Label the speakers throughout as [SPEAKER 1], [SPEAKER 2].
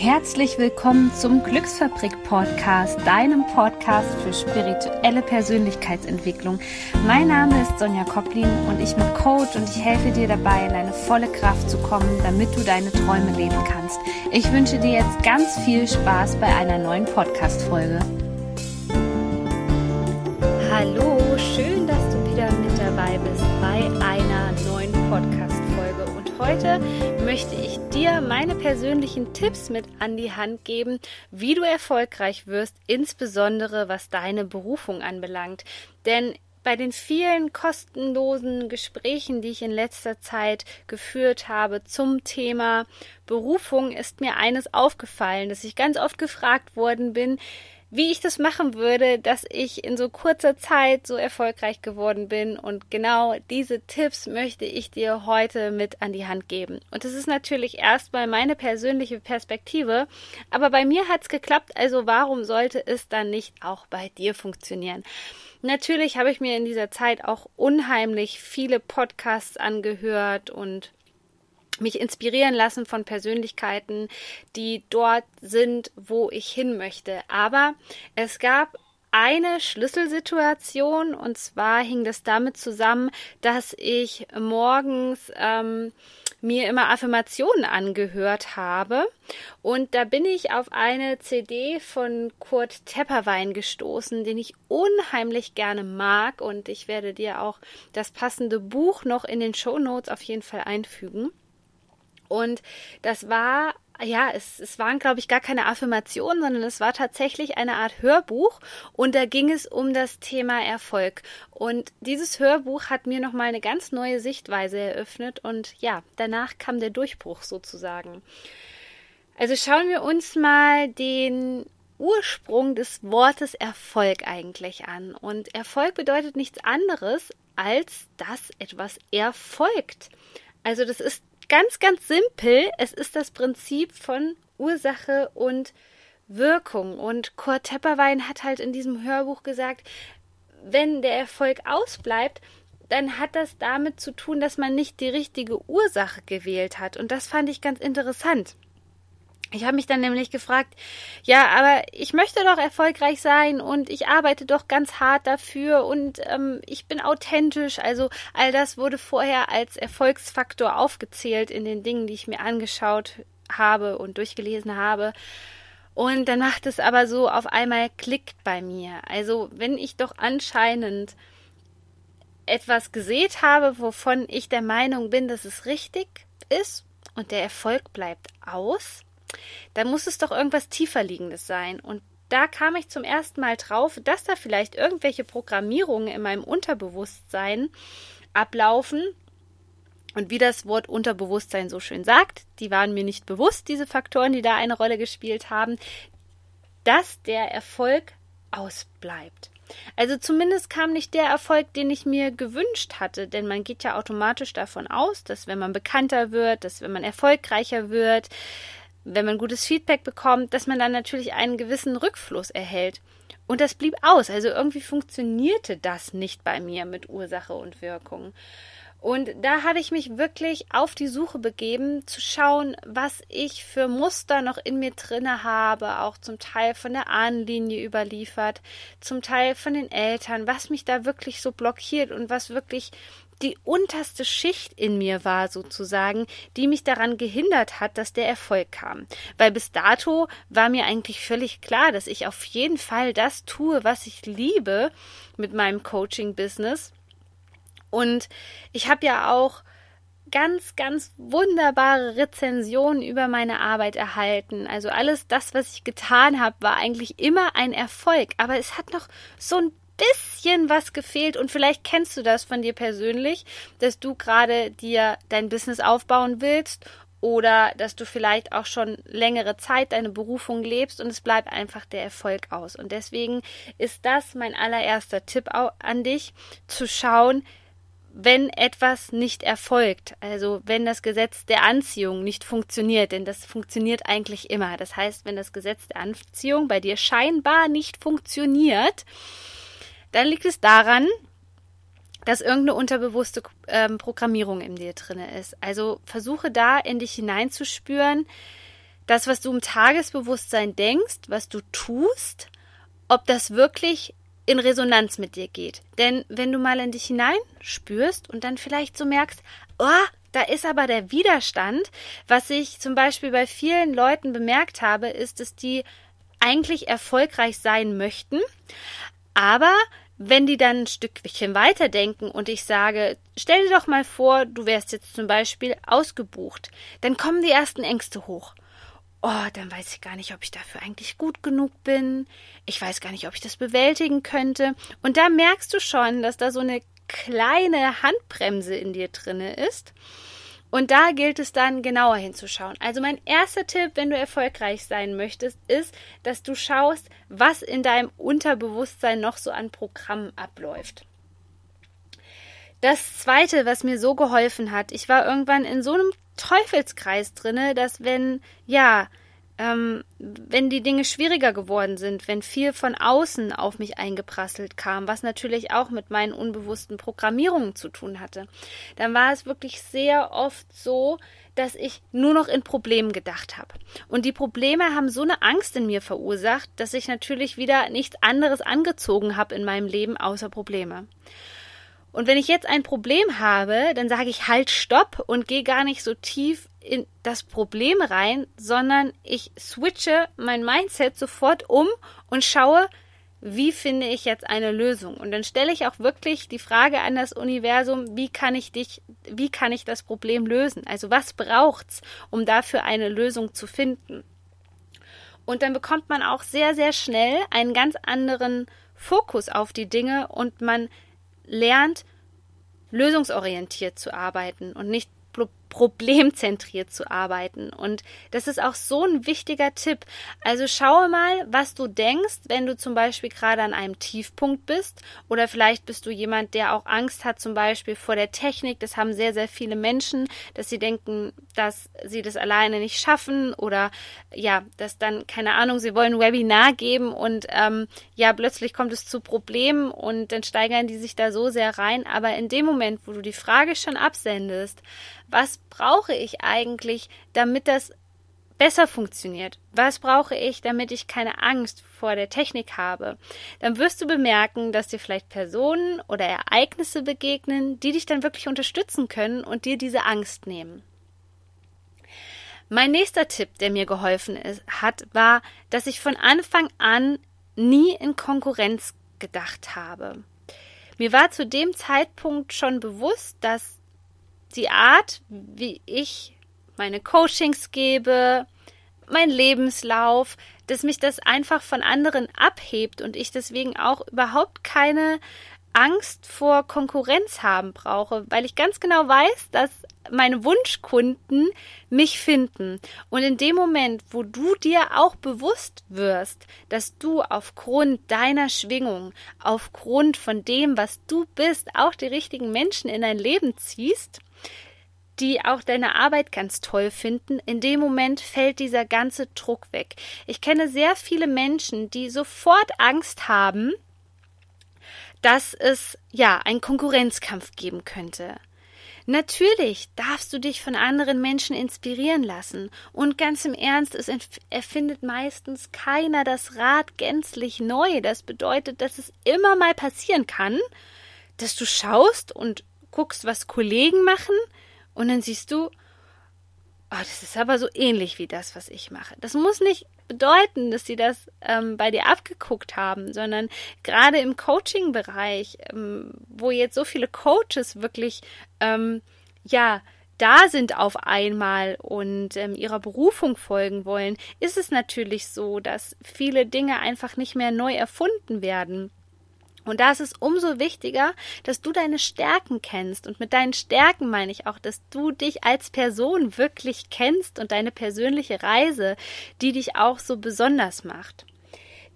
[SPEAKER 1] Herzlich willkommen zum Glücksfabrik Podcast, deinem Podcast für spirituelle Persönlichkeitsentwicklung. Mein Name ist Sonja Koplin und ich bin Coach und ich helfe dir dabei, in deine volle Kraft zu kommen, damit du deine Träume leben kannst. Ich wünsche dir jetzt ganz viel Spaß bei einer neuen Podcast-Folge. Hallo, schön, dass du wieder mit dabei bist bei einer neuen Podcast-Folge. Und heute möchte ich dir meine persönlichen Tipps mit an die Hand geben, wie du erfolgreich wirst, insbesondere was deine Berufung anbelangt. Denn bei den vielen kostenlosen Gesprächen, die ich in letzter Zeit geführt habe zum Thema Berufung, ist mir eines aufgefallen, dass ich ganz oft gefragt worden bin, wie ich das machen würde, dass ich in so kurzer Zeit so erfolgreich geworden bin. Und genau diese Tipps möchte ich dir heute mit an die Hand geben. Und das ist natürlich erstmal meine persönliche Perspektive. Aber bei mir hat es geklappt, also warum sollte es dann nicht auch bei dir funktionieren? Natürlich habe ich mir in dieser Zeit auch unheimlich viele Podcasts angehört und mich inspirieren lassen von Persönlichkeiten, die dort sind, wo ich hin möchte. Aber es gab eine Schlüsselsituation und zwar hing das damit zusammen, dass ich morgens ähm, mir immer Affirmationen angehört habe und da bin ich auf eine CD von Kurt Tepperwein gestoßen, den ich unheimlich gerne mag und ich werde dir auch das passende Buch noch in den Show Notes auf jeden Fall einfügen. Und das war ja, es, es waren, glaube ich, gar keine Affirmationen, sondern es war tatsächlich eine Art Hörbuch und da ging es um das Thema Erfolg. Und dieses Hörbuch hat mir nochmal eine ganz neue Sichtweise eröffnet und ja, danach kam der Durchbruch sozusagen. Also schauen wir uns mal den Ursprung des Wortes Erfolg eigentlich an. Und Erfolg bedeutet nichts anderes, als dass etwas erfolgt. Also das ist ganz, ganz simpel. Es ist das Prinzip von Ursache und Wirkung. Und Kurt Tepperwein hat halt in diesem Hörbuch gesagt, wenn der Erfolg ausbleibt, dann hat das damit zu tun, dass man nicht die richtige Ursache gewählt hat. Und das fand ich ganz interessant. Ich habe mich dann nämlich gefragt, ja, aber ich möchte doch erfolgreich sein und ich arbeite doch ganz hart dafür und ähm, ich bin authentisch. Also all das wurde vorher als Erfolgsfaktor aufgezählt in den Dingen, die ich mir angeschaut habe und durchgelesen habe. Und dann macht es aber so auf einmal klickt bei mir. Also wenn ich doch anscheinend etwas gesät habe, wovon ich der Meinung bin, dass es richtig ist und der Erfolg bleibt aus, dann muss es doch irgendwas tieferliegendes sein. Und da kam ich zum ersten Mal drauf, dass da vielleicht irgendwelche Programmierungen in meinem Unterbewusstsein ablaufen. Und wie das Wort Unterbewusstsein so schön sagt, die waren mir nicht bewusst, diese Faktoren, die da eine Rolle gespielt haben, dass der Erfolg ausbleibt. Also zumindest kam nicht der Erfolg, den ich mir gewünscht hatte, denn man geht ja automatisch davon aus, dass wenn man bekannter wird, dass wenn man erfolgreicher wird, wenn man gutes Feedback bekommt, dass man dann natürlich einen gewissen Rückfluss erhält. Und das blieb aus. Also irgendwie funktionierte das nicht bei mir mit Ursache und Wirkung. Und da habe ich mich wirklich auf die Suche begeben, zu schauen, was ich für Muster noch in mir drinne habe, auch zum Teil von der Ahnenlinie überliefert, zum Teil von den Eltern, was mich da wirklich so blockiert und was wirklich die unterste Schicht in mir war sozusagen, die mich daran gehindert hat, dass der Erfolg kam. Weil bis dato war mir eigentlich völlig klar, dass ich auf jeden Fall das tue, was ich liebe mit meinem Coaching-Business. Und ich habe ja auch ganz, ganz wunderbare Rezensionen über meine Arbeit erhalten. Also alles das, was ich getan habe, war eigentlich immer ein Erfolg. Aber es hat noch so ein bisschen was gefehlt und vielleicht kennst du das von dir persönlich, dass du gerade dir dein Business aufbauen willst oder dass du vielleicht auch schon längere Zeit deine Berufung lebst und es bleibt einfach der Erfolg aus. Und deswegen ist das mein allererster Tipp an dich, zu schauen, wenn etwas nicht erfolgt, also wenn das Gesetz der Anziehung nicht funktioniert, denn das funktioniert eigentlich immer. Das heißt, wenn das Gesetz der Anziehung bei dir scheinbar nicht funktioniert, dann liegt es daran, dass irgendeine unterbewusste ähm, Programmierung in dir drin ist. Also versuche da in dich hineinzuspüren, das, was du im Tagesbewusstsein denkst, was du tust, ob das wirklich in Resonanz mit dir geht. Denn wenn du mal in dich hineinspürst und dann vielleicht so merkst, oh, da ist aber der Widerstand, was ich zum Beispiel bei vielen Leuten bemerkt habe, ist, dass die eigentlich erfolgreich sein möchten, aber wenn die dann ein Stückchen weiterdenken und ich sage, stell dir doch mal vor, du wärst jetzt zum Beispiel ausgebucht, dann kommen die ersten Ängste hoch. Oh, dann weiß ich gar nicht, ob ich dafür eigentlich gut genug bin. Ich weiß gar nicht, ob ich das bewältigen könnte. Und da merkst du schon, dass da so eine kleine Handbremse in dir drinne ist. Und da gilt es dann genauer hinzuschauen. Also mein erster Tipp, wenn du erfolgreich sein möchtest, ist, dass du schaust, was in deinem Unterbewusstsein noch so an Programmen abläuft. Das zweite, was mir so geholfen hat, ich war irgendwann in so einem Teufelskreis drinne, dass wenn, ja, ähm, wenn die Dinge schwieriger geworden sind, wenn viel von außen auf mich eingeprasselt kam, was natürlich auch mit meinen unbewussten Programmierungen zu tun hatte, dann war es wirklich sehr oft so, dass ich nur noch in Problemen gedacht habe. Und die Probleme haben so eine Angst in mir verursacht, dass ich natürlich wieder nichts anderes angezogen habe in meinem Leben außer Probleme. Und wenn ich jetzt ein Problem habe, dann sage ich halt Stopp und gehe gar nicht so tief in das Problem rein, sondern ich switche mein Mindset sofort um und schaue, wie finde ich jetzt eine Lösung? Und dann stelle ich auch wirklich die Frage an das Universum, wie kann ich dich, wie kann ich das Problem lösen? Also was braucht's, um dafür eine Lösung zu finden? Und dann bekommt man auch sehr, sehr schnell einen ganz anderen Fokus auf die Dinge und man lernt, lösungsorientiert zu arbeiten und nicht problemzentriert zu arbeiten. Und das ist auch so ein wichtiger Tipp. Also schaue mal, was du denkst, wenn du zum Beispiel gerade an einem Tiefpunkt bist. Oder vielleicht bist du jemand, der auch Angst hat, zum Beispiel vor der Technik. Das haben sehr, sehr viele Menschen, dass sie denken, dass sie das alleine nicht schaffen. Oder ja, dass dann, keine Ahnung, sie wollen ein Webinar geben und ähm, ja, plötzlich kommt es zu Problemen und dann steigern die sich da so sehr rein. Aber in dem Moment, wo du die Frage schon absendest, was brauche ich eigentlich, damit das besser funktioniert? Was brauche ich, damit ich keine Angst vor der Technik habe? Dann wirst du bemerken, dass dir vielleicht Personen oder Ereignisse begegnen, die dich dann wirklich unterstützen können und dir diese Angst nehmen. Mein nächster Tipp, der mir geholfen ist, hat, war, dass ich von Anfang an nie in Konkurrenz gedacht habe. Mir war zu dem Zeitpunkt schon bewusst, dass die Art, wie ich meine Coachings gebe, mein Lebenslauf, dass mich das einfach von anderen abhebt und ich deswegen auch überhaupt keine Angst vor Konkurrenz haben brauche, weil ich ganz genau weiß, dass meine Wunschkunden mich finden. Und in dem Moment, wo du dir auch bewusst wirst, dass du aufgrund deiner Schwingung, aufgrund von dem, was du bist, auch die richtigen Menschen in dein Leben ziehst, die auch deine Arbeit ganz toll finden, in dem Moment fällt dieser ganze Druck weg. Ich kenne sehr viele Menschen, die sofort Angst haben, dass es ja einen Konkurrenzkampf geben könnte. Natürlich darfst du dich von anderen Menschen inspirieren lassen. Und ganz im Ernst, es erfindet meistens keiner das Rad gänzlich neu. Das bedeutet, dass es immer mal passieren kann, dass du schaust und guckst, was Kollegen machen, und dann siehst du, oh, das ist aber so ähnlich wie das, was ich mache. Das muss nicht bedeuten, dass sie das ähm, bei dir abgeguckt haben, sondern gerade im Coaching-Bereich, ähm, wo jetzt so viele Coaches wirklich, ähm, ja, da sind auf einmal und ähm, ihrer Berufung folgen wollen, ist es natürlich so, dass viele Dinge einfach nicht mehr neu erfunden werden. Und da ist es umso wichtiger, dass du deine Stärken kennst. Und mit deinen Stärken meine ich auch, dass du dich als Person wirklich kennst und deine persönliche Reise, die dich auch so besonders macht.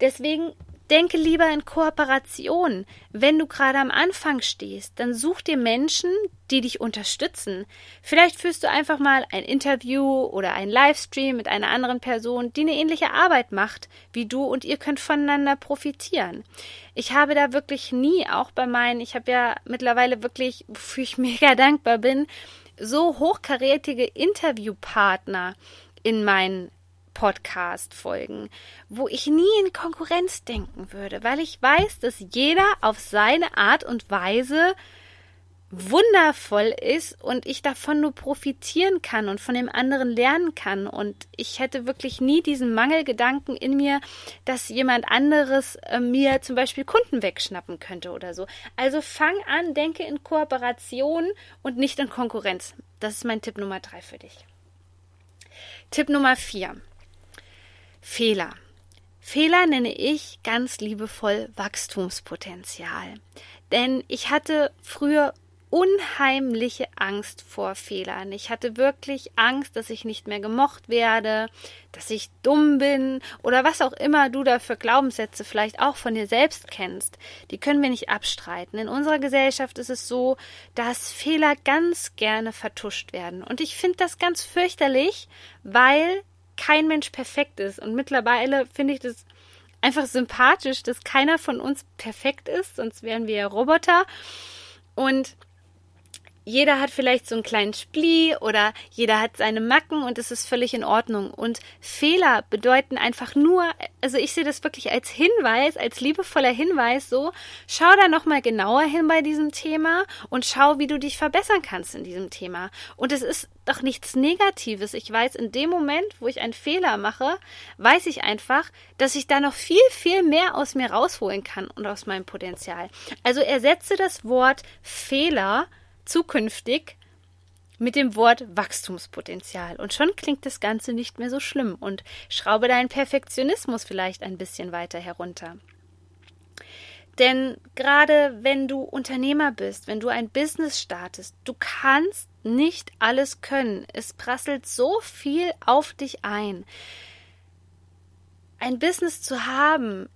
[SPEAKER 1] Deswegen Denke lieber in Kooperation. Wenn du gerade am Anfang stehst, dann such dir Menschen, die dich unterstützen. Vielleicht führst du einfach mal ein Interview oder ein Livestream mit einer anderen Person, die eine ähnliche Arbeit macht wie du und ihr könnt voneinander profitieren. Ich habe da wirklich nie, auch bei meinen, ich habe ja mittlerweile wirklich, wofür ich mega dankbar bin, so hochkarätige Interviewpartner in meinen Podcast-Folgen, wo ich nie in Konkurrenz denken würde, weil ich weiß, dass jeder auf seine Art und Weise wundervoll ist und ich davon nur profitieren kann und von dem anderen lernen kann. Und ich hätte wirklich nie diesen Mangelgedanken in mir, dass jemand anderes äh, mir zum Beispiel Kunden wegschnappen könnte oder so. Also fang an, denke in Kooperation und nicht in Konkurrenz. Das ist mein Tipp Nummer drei für dich. Tipp Nummer vier. Fehler. Fehler nenne ich ganz liebevoll Wachstumspotenzial. Denn ich hatte früher unheimliche Angst vor Fehlern. Ich hatte wirklich Angst, dass ich nicht mehr gemocht werde, dass ich dumm bin oder was auch immer du da für Glaubenssätze vielleicht auch von dir selbst kennst. Die können wir nicht abstreiten. In unserer Gesellschaft ist es so, dass Fehler ganz gerne vertuscht werden. Und ich finde das ganz fürchterlich, weil kein Mensch perfekt ist. Und mittlerweile finde ich das einfach sympathisch, dass keiner von uns perfekt ist, sonst wären wir ja Roboter. Und jeder hat vielleicht so einen kleinen Splie oder jeder hat seine Macken und es ist völlig in Ordnung. Und Fehler bedeuten einfach nur, also ich sehe das wirklich als Hinweis, als liebevoller Hinweis so, schau da nochmal genauer hin bei diesem Thema und schau, wie du dich verbessern kannst in diesem Thema. Und es ist doch nichts Negatives. Ich weiß, in dem Moment, wo ich einen Fehler mache, weiß ich einfach, dass ich da noch viel, viel mehr aus mir rausholen kann und aus meinem Potenzial. Also ersetze das Wort Fehler zukünftig mit dem Wort Wachstumspotenzial. Und schon klingt das Ganze nicht mehr so schlimm und schraube deinen Perfektionismus vielleicht ein bisschen weiter herunter. Denn gerade wenn du Unternehmer bist, wenn du ein Business startest, du kannst nicht alles können. Es prasselt so viel auf dich ein. Ein Business zu haben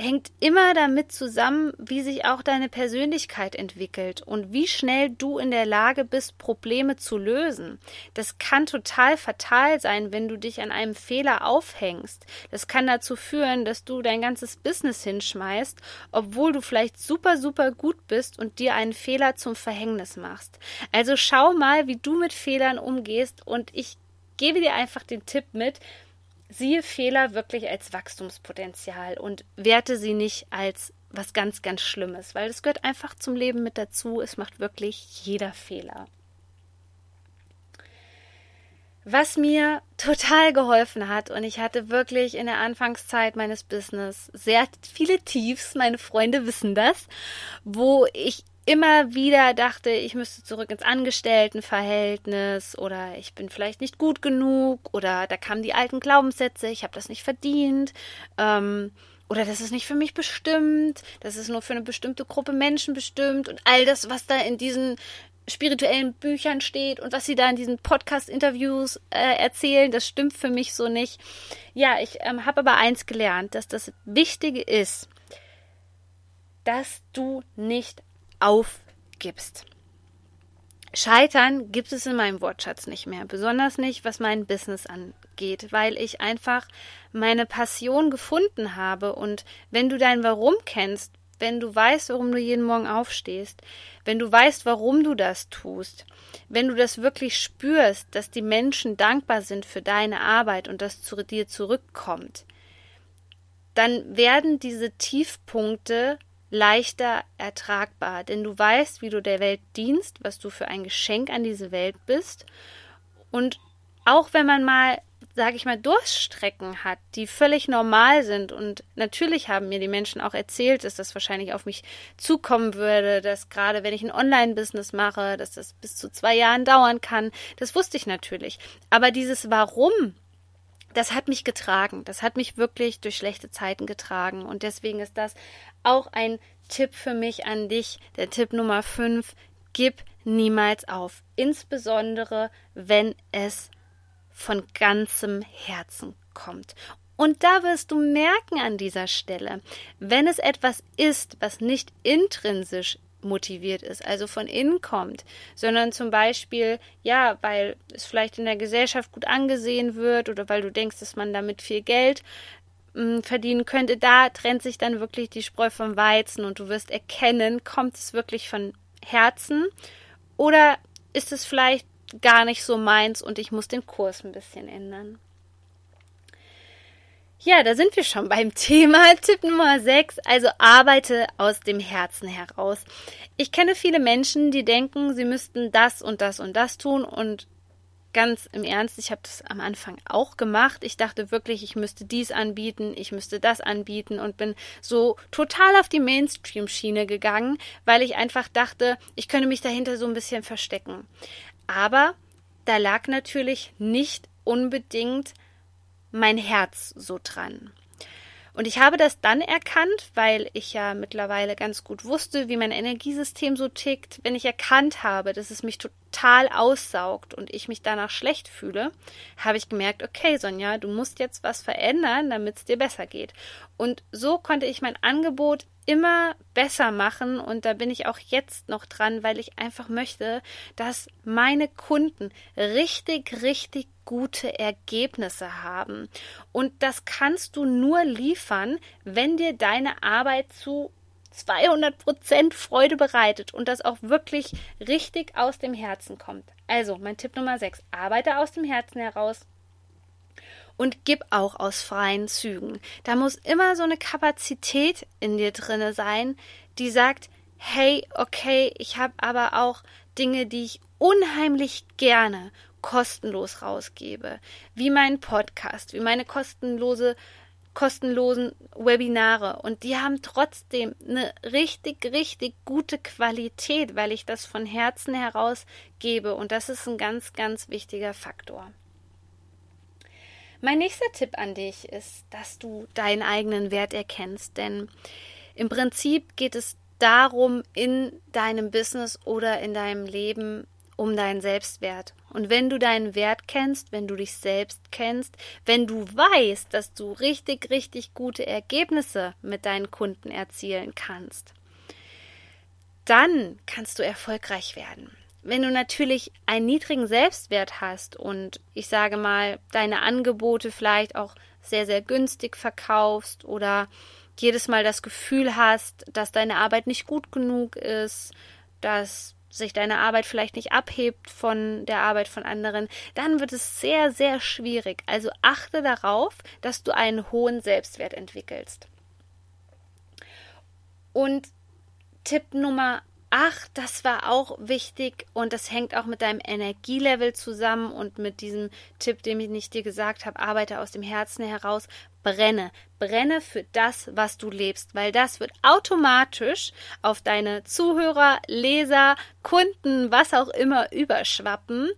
[SPEAKER 1] hängt immer damit zusammen, wie sich auch deine Persönlichkeit entwickelt und wie schnell du in der Lage bist, Probleme zu lösen. Das kann total fatal sein, wenn du dich an einem Fehler aufhängst. Das kann dazu führen, dass du dein ganzes Business hinschmeißt, obwohl du vielleicht super, super gut bist und dir einen Fehler zum Verhängnis machst. Also schau mal, wie du mit Fehlern umgehst und ich gebe dir einfach den Tipp mit, siehe Fehler wirklich als Wachstumspotenzial und werte sie nicht als was ganz, ganz Schlimmes, weil es gehört einfach zum Leben mit dazu. Es macht wirklich jeder Fehler. Was mir total geholfen hat und ich hatte wirklich in der Anfangszeit meines Business sehr viele Tiefs, meine Freunde wissen das, wo ich immer wieder dachte, ich müsste zurück ins Angestelltenverhältnis oder ich bin vielleicht nicht gut genug oder da kamen die alten Glaubenssätze, ich habe das nicht verdient ähm, oder das ist nicht für mich bestimmt, das ist nur für eine bestimmte Gruppe Menschen bestimmt und all das, was da in diesen spirituellen Büchern steht und was sie da in diesen Podcast-Interviews äh, erzählen, das stimmt für mich so nicht. Ja, ich ähm, habe aber eins gelernt, dass das Wichtige ist, dass du nicht aufgibst. Scheitern gibt es in meinem Wortschatz nicht mehr, besonders nicht, was mein Business angeht, weil ich einfach meine Passion gefunden habe und wenn du dein Warum kennst, wenn du weißt, warum du jeden Morgen aufstehst, wenn du weißt, warum du das tust, wenn du das wirklich spürst, dass die Menschen dankbar sind für deine Arbeit und das zu dir zurückkommt, dann werden diese Tiefpunkte leichter ertragbar, denn du weißt, wie du der Welt dienst, was du für ein Geschenk an diese Welt bist. Und auch wenn man mal, sage ich mal, Durststrecken hat, die völlig normal sind und natürlich haben mir die Menschen auch erzählt, dass das wahrscheinlich auf mich zukommen würde, dass gerade wenn ich ein Online-Business mache, dass das bis zu zwei Jahren dauern kann, das wusste ich natürlich. Aber dieses Warum, das hat mich getragen. Das hat mich wirklich durch schlechte Zeiten getragen. Und deswegen ist das auch ein Tipp für mich an dich. Der Tipp Nummer 5. Gib niemals auf. Insbesondere, wenn es von ganzem Herzen kommt. Und da wirst du merken an dieser Stelle, wenn es etwas ist, was nicht intrinsisch motiviert ist, also von innen kommt, sondern zum Beispiel, ja, weil es vielleicht in der Gesellschaft gut angesehen wird oder weil du denkst, dass man damit viel Geld mh, hm, verdienen könnte, da trennt sich dann wirklich die Spreu vom Weizen und du wirst erkennen, kommt es wirklich von Herzen oder ist es vielleicht gar nicht so meins und ich muss den Kurs ein bisschen ändern. Ja, da sind wir schon beim Thema. Tipp Nummer 6, also arbeite aus dem Herzen heraus. Ich kenne viele Menschen, die denken, sie müssten das und das und das tun und ganz im Ernst, ich habe das am Anfang auch gemacht. Ich dachte wirklich, ich müsste dies anbieten, ich müsste das anbieten und bin so total auf die Mainstream-Schiene gegangen, weil ich einfach dachte, ich könnte mich dahinter so ein bisschen verstecken. Aber da lag natürlich nicht unbedingt mein Herz so dran. Und ich habe das dann erkannt, weil ich ja mittlerweile ganz gut wusste, wie mein Energiesystem so tickt. Wenn ich erkannt habe, dass es mich total aussaugt und ich mich danach schlecht fühle, habe ich gemerkt, okay, Sonja, du musst jetzt was verändern, damit es dir besser geht. Und so konnte ich mein Angebot immer besser machen und da bin ich auch jetzt noch dran, weil ich einfach möchte, dass meine Kunden richtig, richtig gute Ergebnisse haben. Und das kannst du nur liefern, wenn dir deine Arbeit zu 200 Prozent Freude bereitet und das auch wirklich richtig aus dem Herzen kommt. Also, mein Tipp Nummer 6, arbeite aus dem Herzen heraus und gib auch aus freien Zügen. Da muss immer so eine Kapazität in dir drinne sein, die sagt, hey, okay, ich habe aber auch Dinge, die ich unheimlich gerne kostenlos rausgebe, wie mein Podcast, wie meine kostenlose kostenlosen Webinare und die haben trotzdem eine richtig, richtig gute Qualität, weil ich das von Herzen heraus gebe und das ist ein ganz, ganz wichtiger Faktor. Mein nächster Tipp an dich ist, dass du deinen eigenen Wert erkennst, denn im Prinzip geht es darum, in deinem Business oder in deinem Leben um deinen Selbstwert. Und wenn du deinen Wert kennst, wenn du dich selbst kennst, wenn du weißt, dass du richtig, richtig gute Ergebnisse mit deinen Kunden erzielen kannst, dann kannst du erfolgreich werden. Wenn du natürlich einen niedrigen Selbstwert hast und ich sage mal, deine Angebote vielleicht auch sehr, sehr günstig verkaufst oder jedes Mal das Gefühl hast, dass deine Arbeit nicht gut genug ist, dass sich deine Arbeit vielleicht nicht abhebt von der Arbeit von anderen, dann wird es sehr, sehr schwierig. Also achte darauf, dass du einen hohen Selbstwert entwickelst. Und Tipp Nummer ach, das war auch wichtig und das hängt auch mit deinem Energielevel zusammen und mit diesem Tipp, den ich dir gesagt habe, arbeite aus dem Herzen heraus, brenne, brenne für das, was du lebst, weil das wird automatisch auf deine Zuhörer, Leser, Kunden, was auch immer überschwappen.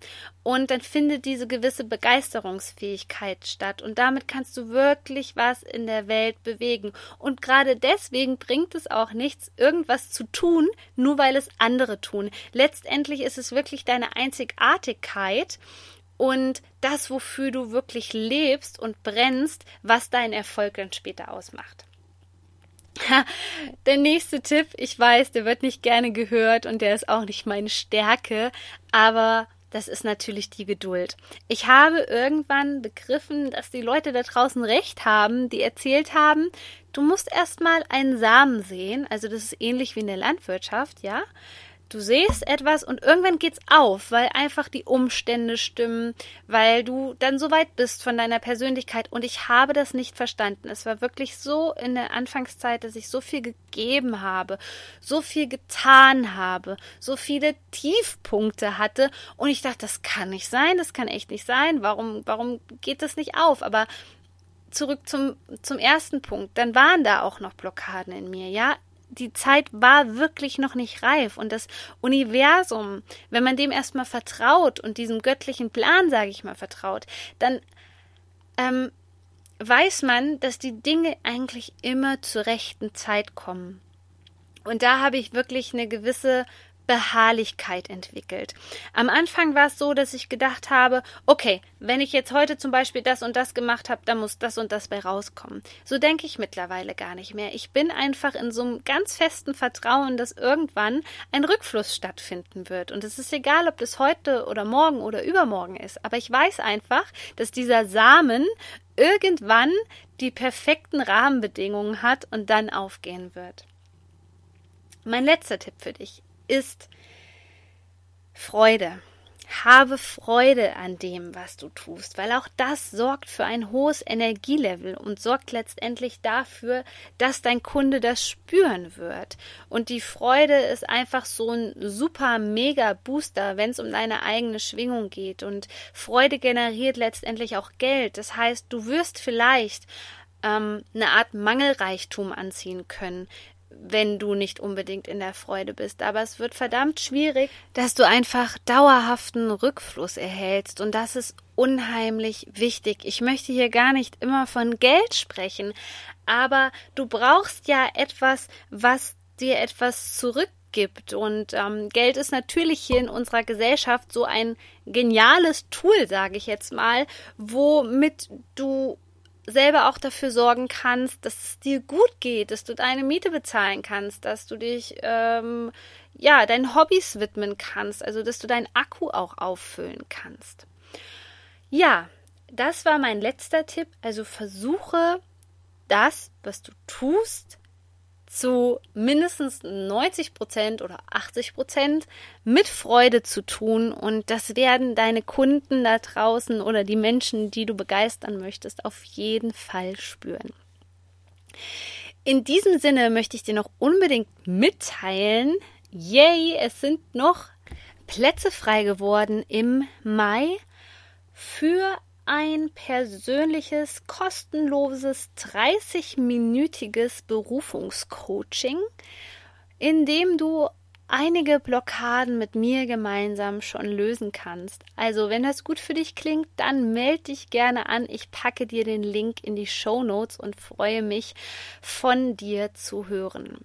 [SPEAKER 1] Und dann findet diese gewisse Begeisterungsfähigkeit statt. Und damit kannst du wirklich was in der Welt bewegen. Und gerade deswegen bringt es auch nichts, irgendwas zu tun, nur weil es andere tun. Letztendlich ist es wirklich deine Einzigartigkeit und das, wofür du wirklich lebst und brennst, was deinen Erfolg dann später ausmacht. der nächste Tipp, ich weiß, der wird nicht gerne gehört und der ist auch nicht meine Stärke, aber das ist natürlich die Geduld. Ich habe irgendwann begriffen, dass die Leute da draußen recht haben, die erzählt haben, du musst erstmal einen Samen sehen, also das ist ähnlich wie in der Landwirtschaft, ja? Du siehst etwas und irgendwann geht's auf, weil einfach die Umstände stimmen, weil du dann so weit bist von deiner Persönlichkeit. Und ich habe das nicht verstanden. Es war wirklich so in der Anfangszeit, dass ich so viel gegeben habe, so viel getan habe, so viele Tiefpunkte hatte. Und ich dachte, das kann nicht sein, das kann echt nicht sein. Warum, warum geht das nicht auf? Aber zurück zum, zum ersten Punkt. Dann waren da auch noch Blockaden in mir, ja die Zeit war wirklich noch nicht reif und das Universum, wenn man dem erstmal vertraut und diesem göttlichen Plan, sage ich mal, vertraut, dann ähm, weiß man, dass die Dinge eigentlich immer zur rechten Zeit kommen. Und da habe ich wirklich eine gewisse Beharrlichkeit entwickelt. Am Anfang war es so, dass ich gedacht habe, okay, wenn ich jetzt heute zum Beispiel das und das gemacht habe, dann muss das und das bei rauskommen. So denke ich mittlerweile gar nicht mehr. Ich bin einfach in so einem ganz festen Vertrauen, dass irgendwann ein Rückfluss stattfinden wird. Und es ist egal, ob das heute oder morgen oder übermorgen ist. Aber ich weiß einfach, dass dieser Samen irgendwann die perfekten Rahmenbedingungen hat und dann aufgehen wird. Mein letzter Tipp für dich ist Freude. habe Freude an dem, was du tust, weil auch das sorgt für ein hohes Energielevel und sorgt letztendlich dafür, dass dein Kunde das spüren wird. Und die Freude ist einfach so ein super mega Booster, wenn es um deine eigene Schwingung geht. Und Freude generiert letztendlich auch Geld. Das heißt, du wirst vielleicht ähm, eine Art Mangelreichtum anziehen können, wenn du nicht unbedingt in der Freude bist. Aber es wird verdammt schwierig, dass du einfach dauerhaften Rückfluss erhältst. Und das ist unheimlich wichtig. Ich möchte hier gar nicht immer von Geld sprechen, aber du brauchst ja etwas, was dir etwas zurückgibt. Und ähm, Geld ist natürlich hier in unserer Gesellschaft so ein geniales Tool, sage ich jetzt mal, womit du selber auch dafür sorgen kannst, dass es dir gut geht, dass du deine Miete bezahlen kannst, dass du dich ähm, ja deinen Hobbys widmen kannst, also dass du deinen Akku auch auffüllen kannst. Ja, das war mein letzter Tipp. Also versuche das, was du tust, zu mindestens 90 Prozent oder 80 Prozent mit Freude zu tun. Und das werden deine Kunden da draußen oder die Menschen, die du begeistern möchtest, auf jeden Fall spüren. In diesem Sinne möchte ich dir noch unbedingt mitteilen, yay, es sind noch Plätze frei geworden im Mai für ein persönliches, kostenloses, 30-minütiges Berufungscoaching, in dem du einige Blockaden mit mir gemeinsam schon lösen kannst. Also, wenn das gut für dich klingt, dann melde dich gerne an. Ich packe dir den Link in die Show Notes und freue mich, von dir zu hören.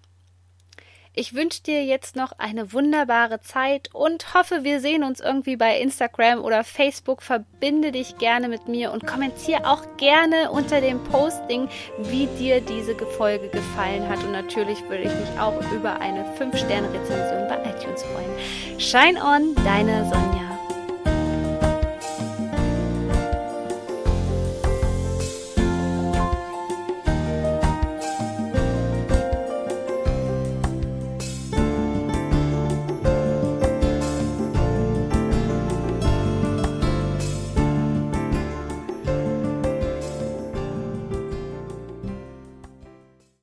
[SPEAKER 1] Ich wünsche dir jetzt noch eine wunderbare Zeit und hoffe, wir sehen uns irgendwie bei Instagram oder Facebook. Verbinde dich gerne mit mir und kommentiere auch gerne unter dem Posting, wie dir diese Folge gefallen hat. Und natürlich würde ich mich auch über eine 5-Sterne-Rezension bei iTunes freuen. Shine on, deine Sonja.